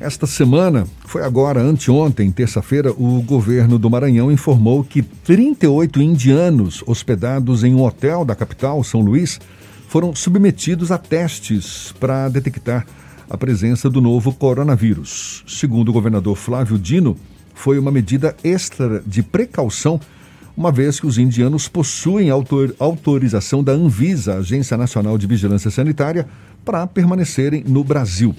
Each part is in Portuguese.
Esta semana, foi agora, anteontem, terça-feira, o governo do Maranhão informou que 38 indianos hospedados em um hotel da capital, São Luís, foram submetidos a testes para detectar a presença do novo coronavírus. Segundo o governador Flávio Dino, foi uma medida extra de precaução, uma vez que os indianos possuem autor autorização da Anvisa, Agência Nacional de Vigilância Sanitária, para permanecerem no Brasil.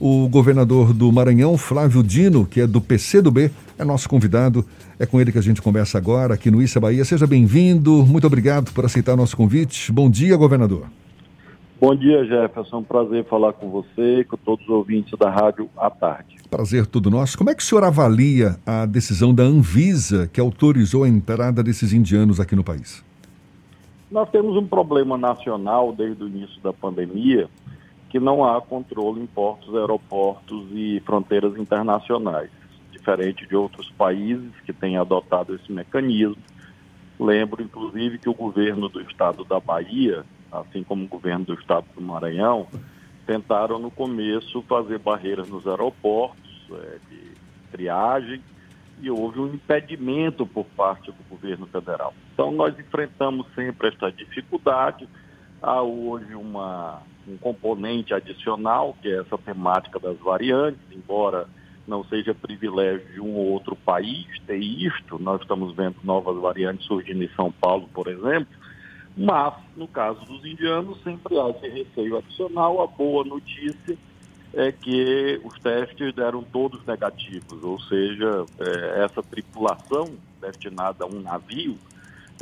O governador do Maranhão, Flávio Dino, que é do PCdoB, é nosso convidado. É com ele que a gente conversa agora aqui no Issa Bahia. Seja bem-vindo. Muito obrigado por aceitar nosso convite. Bom dia, governador. Bom dia, Jefferson. Um prazer falar com você e com todos os ouvintes da rádio à tarde. Prazer todo nosso. Como é que o senhor avalia a decisão da Anvisa que autorizou a entrada desses indianos aqui no país? Nós temos um problema nacional desde o início da pandemia que não há controle em portos, aeroportos e fronteiras internacionais, diferente de outros países que têm adotado esse mecanismo. Lembro, inclusive, que o governo do estado da Bahia, assim como o governo do estado do Maranhão, tentaram no começo fazer barreiras nos aeroportos é, de triagem e houve um impedimento por parte do governo federal. Então, nós enfrentamos sempre esta dificuldade. Há hoje uma um componente adicional, que é essa temática das variantes, embora não seja privilégio de um ou outro país ter isto, nós estamos vendo novas variantes surgindo em São Paulo, por exemplo, mas, no caso dos indianos, sempre há esse receio adicional. A boa notícia é que os testes deram todos negativos, ou seja, é, essa tripulação destinada a um navio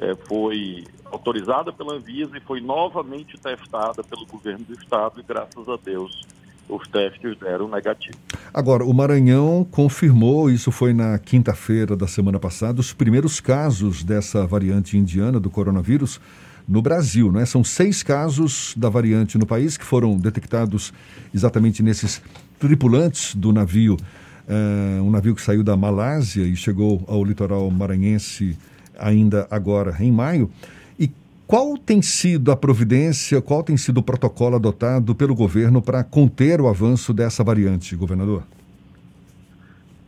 é, foi autorizada pela Anvisa e foi novamente testada pelo governo do estado e graças a Deus os testes deram negativo. Agora, o Maranhão confirmou, isso foi na quinta-feira da semana passada, os primeiros casos dessa variante indiana do coronavírus no Brasil, não é? São seis casos da variante no país que foram detectados exatamente nesses tripulantes do navio, uh, um navio que saiu da Malásia e chegou ao litoral maranhense ainda agora em maio. E qual tem sido a providência, qual tem sido o protocolo adotado pelo governo para conter o avanço dessa variante, governador?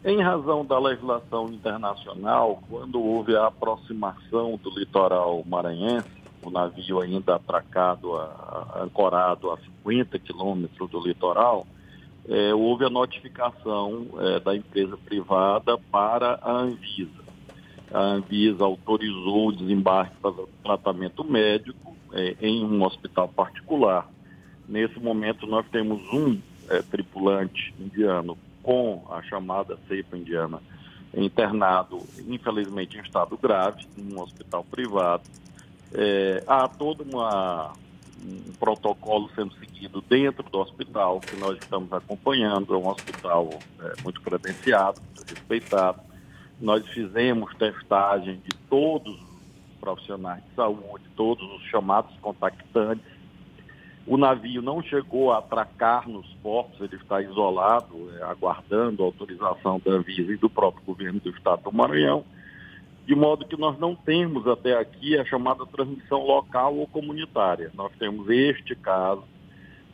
Em razão da legislação internacional, quando houve a aproximação do litoral maranhense, o navio ainda atracado, a, ancorado a 50 quilômetros do litoral, é, houve a notificação é, da empresa privada para a Anvisa a Anvisa autorizou o desembarque para tratamento médico é, em um hospital particular. Nesse momento, nós temos um é, tripulante indiano com a chamada cepa indiana internado, infelizmente, em estado grave, em um hospital privado. É, há todo uma, um protocolo sendo seguido dentro do hospital, que nós estamos acompanhando. É um hospital é, muito credenciado, muito respeitado nós fizemos testagem de todos os profissionais de saúde, todos os chamados contactantes. O navio não chegou a atracar nos portos, ele está isolado, é, aguardando a autorização da Anvisa e do próprio governo do estado do Maranhão, de modo que nós não temos até aqui a chamada transmissão local ou comunitária. Nós temos este caso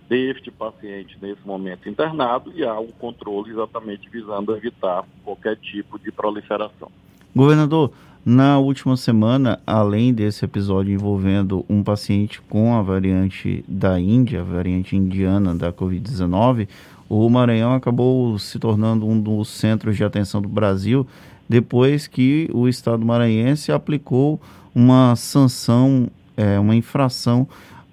deste paciente nesse momento internado e há um controle exatamente visando evitar qualquer tipo de proliferação. Governador, na última semana, além desse episódio envolvendo um paciente com a variante da Índia, a variante indiana da Covid-19, o Maranhão acabou se tornando um dos centros de atenção do Brasil depois que o Estado maranhense aplicou uma sanção, é, uma infração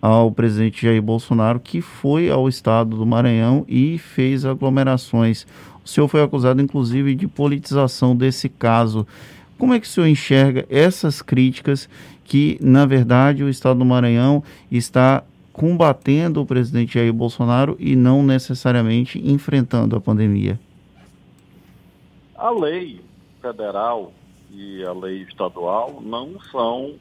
ao presidente Jair Bolsonaro, que foi ao estado do Maranhão e fez aglomerações. O senhor foi acusado, inclusive, de politização desse caso. Como é que o senhor enxerga essas críticas que, na verdade, o estado do Maranhão está combatendo o presidente Jair Bolsonaro e não necessariamente enfrentando a pandemia? A lei federal e a lei estadual não são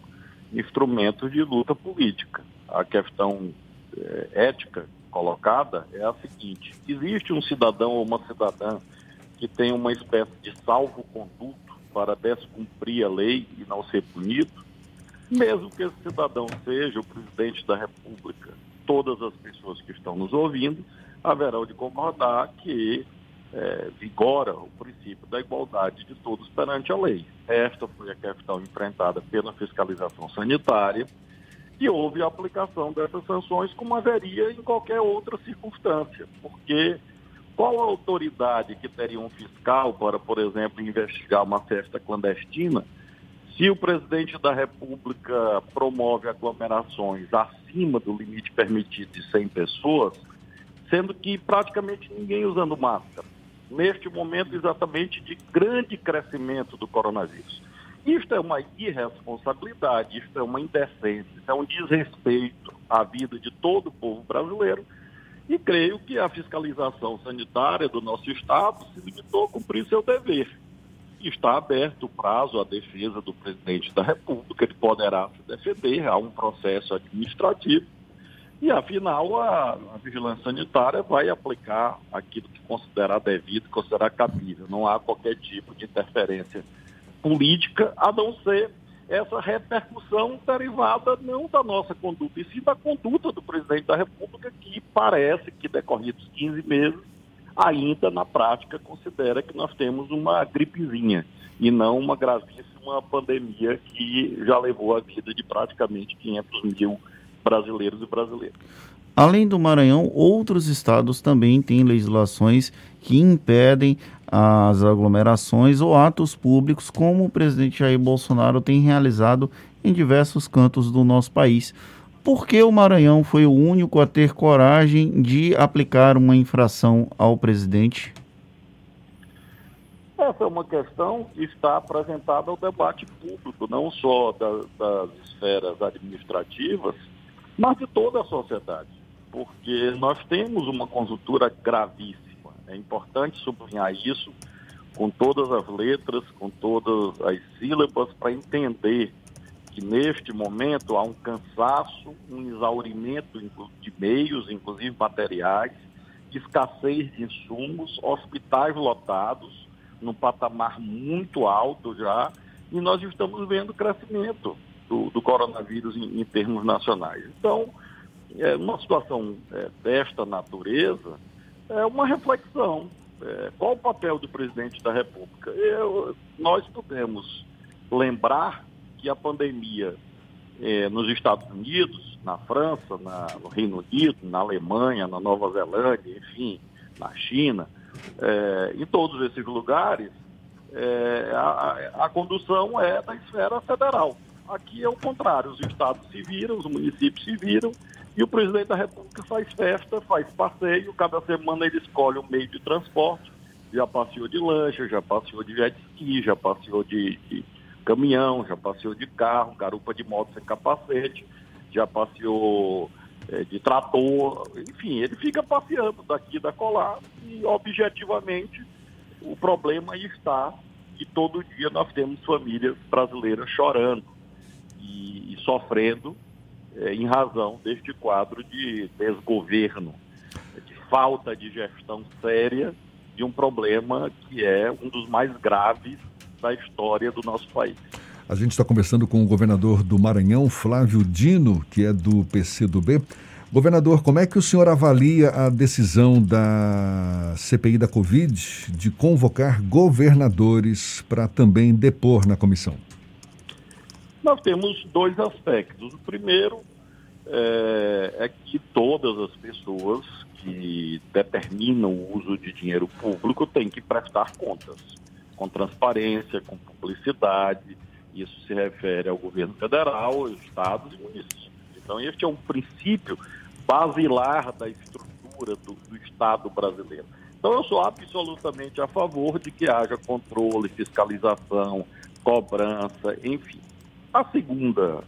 instrumentos de luta política a questão é, ética colocada é a seguinte: existe um cidadão ou uma cidadã que tem uma espécie de salvo-conduto para descumprir a lei e não ser punido, mesmo que esse cidadão seja o presidente da República, todas as pessoas que estão nos ouvindo haverão de concordar que é, vigora o princípio da igualdade de todos perante a lei. Esta foi a questão enfrentada pela fiscalização sanitária e houve a aplicação dessas sanções como haveria em qualquer outra circunstância, porque qual a autoridade que teria um fiscal para, por exemplo, investigar uma festa clandestina se o presidente da República promove aglomerações acima do limite permitido de 100 pessoas, sendo que praticamente ninguém usando máscara? neste momento exatamente de grande crescimento do coronavírus. Isto é uma irresponsabilidade, isto é uma indecência, isto é um desrespeito à vida de todo o povo brasileiro. E creio que a fiscalização sanitária do nosso Estado se limitou a cumprir seu dever. Está aberto o prazo à defesa do presidente da República, ele poderá se defender, há um processo administrativo e, afinal, a, a, vigilância sanitária vai aplicar aquilo que considerar devido, considerar cabível. Não há qualquer tipo de interferência política, a não ser essa repercussão derivada não da nossa conduta, e sim da conduta do presidente da República, que parece que, decorridos 15 meses, ainda na prática considera que nós temos uma gripezinha e não uma gravíssima pandemia que já levou a vida de praticamente 500 mil brasileiros e brasileiras. Além do Maranhão, outros estados também têm legislações que impedem as aglomerações ou atos públicos, como o presidente Jair Bolsonaro tem realizado em diversos cantos do nosso país. Por que o Maranhão foi o único a ter coragem de aplicar uma infração ao presidente? Essa é uma questão que está apresentada ao debate público, não só das, das esferas administrativas, mas de toda a sociedade, porque nós temos uma conjuntura gravíssima. É importante sublinhar isso com todas as letras, com todas as sílabas, para entender que neste momento há um cansaço, um exaurimento de meios, inclusive materiais, escassez de insumos, hospitais lotados, num patamar muito alto já, e nós estamos vendo crescimento do, do coronavírus em, em, termos nacionais. Então, é, uma situação é, desta natureza é uma reflexão. É, qual o papel do presidente da República? Eu, nós podemos lembrar que a pandemia é, nos Estados Unidos, na França, na, no Reino Unido, na Alemanha, na Nova Zelândia, enfim, na China, é, em todos esses lugares, é, a, a, condução é da esfera federal. Aqui é o contrário, os estados se viram, os municípios se viram e o presidente da República faz festa, faz passeio, cada semana ele escolhe um meio de transporte, já passeou de lancha, já passeou de jet ski, já passeou de, de caminhão, já passeou de carro, garupa de moto sem capacete, já passeou é, de trator, enfim, ele fica passeando daqui da colar e objetivamente o problema está que todo dia nós temos famílias brasileiras chorando e, e sofrendo em razão deste quadro de desgoverno, de falta de gestão séria de um problema que é um dos mais graves da história do nosso país. A gente está conversando com o governador do Maranhão, Flávio Dino, que é do PCdoB. Governador, como é que o senhor avalia a decisão da CPI da Covid de convocar governadores para também depor na comissão? Nós temos dois aspectos. O primeiro é, é que todas as pessoas que determinam o uso de dinheiro público têm que prestar contas, com transparência, com publicidade. Isso se refere ao governo federal, estados e municípios. Então, este é um princípio basilar da estrutura do, do Estado brasileiro. Então, eu sou absolutamente a favor de que haja controle, fiscalização, cobrança, enfim. A segunda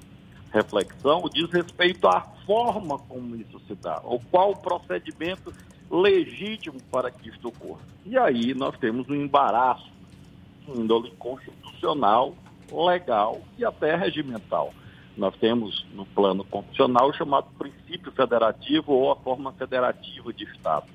reflexão diz respeito à forma como isso se dá, ou qual o procedimento legítimo para que isto ocorra. E aí nós temos um embaraço índole constitucional, legal e até regimental. Nós temos no plano constitucional chamado princípio federativo ou a forma federativa de Estado.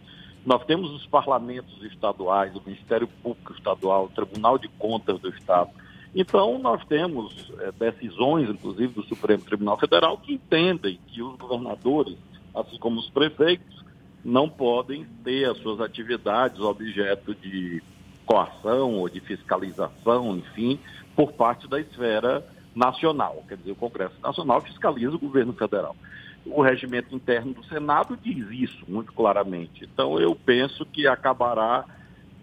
Nós temos os parlamentos estaduais, o Ministério Público Estadual, o Tribunal de Contas do Estado, então, nós temos é, decisões, inclusive do Supremo Tribunal Federal, que entendem que os governadores, assim como os prefeitos, não podem ter as suas atividades objeto de coação ou de fiscalização, enfim, por parte da esfera nacional. Quer dizer, o Congresso Nacional fiscaliza o governo federal. O regimento interno do Senado diz isso muito claramente. Então, eu penso que acabará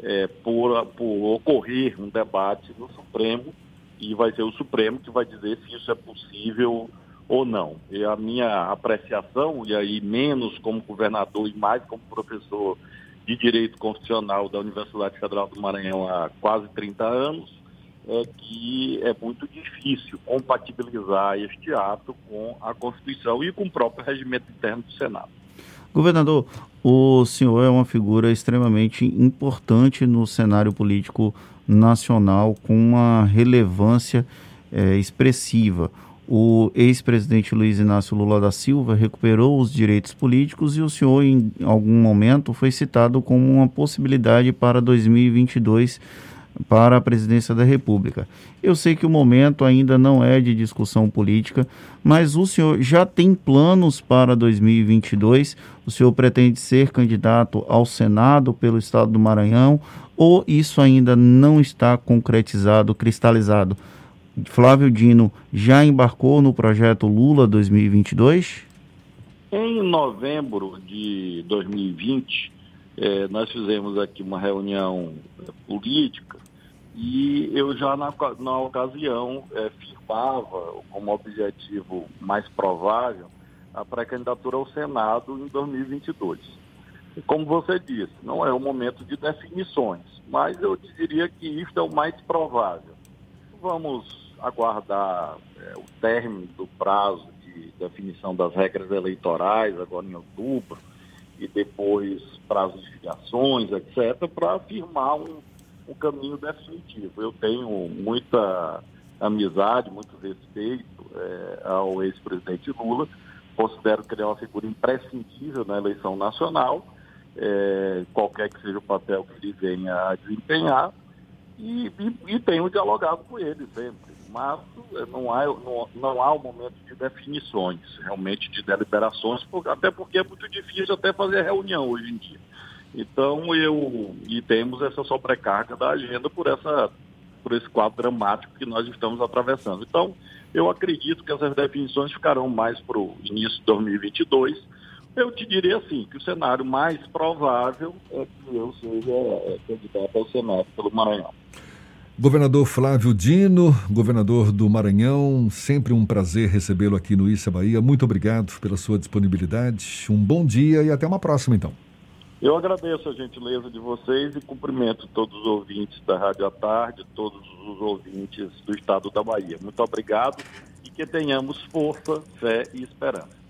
é, por, por ocorrer um debate no Supremo e vai ser o Supremo que vai dizer se isso é possível ou não. E a minha apreciação, e aí menos como governador e mais como professor de Direito Constitucional da Universidade Federal do Maranhão há quase 30 anos, é que é muito difícil compatibilizar este ato com a Constituição e com o próprio regimento interno do Senado. Governador, o senhor é uma figura extremamente importante no cenário político nacional, com uma relevância é, expressiva. O ex-presidente Luiz Inácio Lula da Silva recuperou os direitos políticos e o senhor, em algum momento, foi citado como uma possibilidade para 2022 para a presidência da República. Eu sei que o momento ainda não é de discussão política, mas o senhor já tem planos para 2022? O senhor pretende ser candidato ao Senado pelo estado do Maranhão ou isso ainda não está concretizado, cristalizado? Flávio Dino já embarcou no projeto Lula 2022? Em novembro de 2020, eh, nós fizemos aqui uma reunião eh, política e eu já na, na ocasião é, firmava como objetivo mais provável a pré-candidatura ao Senado em 2022. E como você disse, não é o momento de definições, mas eu diria que isso é o mais provável. Vamos aguardar é, o término do prazo de definição das regras eleitorais, agora em outubro, e depois prazo de filiações, etc., para afirmar um um caminho definitivo. Eu tenho muita amizade, muito respeito é, ao ex-presidente Lula. Considero que ele é uma figura imprescindível na eleição nacional, é, qualquer que seja o papel que ele venha a desempenhar, e, e, e tenho dialogado com ele sempre. Mas é, não há, não, não há um momento de definições, realmente de deliberações, até porque é muito difícil até fazer reunião hoje em dia. Então eu e temos essa sobrecarga da agenda por essa por esse quadro dramático que nós estamos atravessando. Então eu acredito que essas definições ficarão mais para o início de 2022. Eu te diria assim que o cenário mais provável é que eu seja é, candidato ao Senado pelo Maranhão. Governador Flávio Dino, governador do Maranhão, sempre um prazer recebê-lo aqui no Issa Bahia. Muito obrigado pela sua disponibilidade. Um bom dia e até uma próxima, então. Eu agradeço a gentileza de vocês e cumprimento todos os ouvintes da Rádio à Tarde, todos os ouvintes do estado da Bahia. Muito obrigado e que tenhamos força, fé e esperança.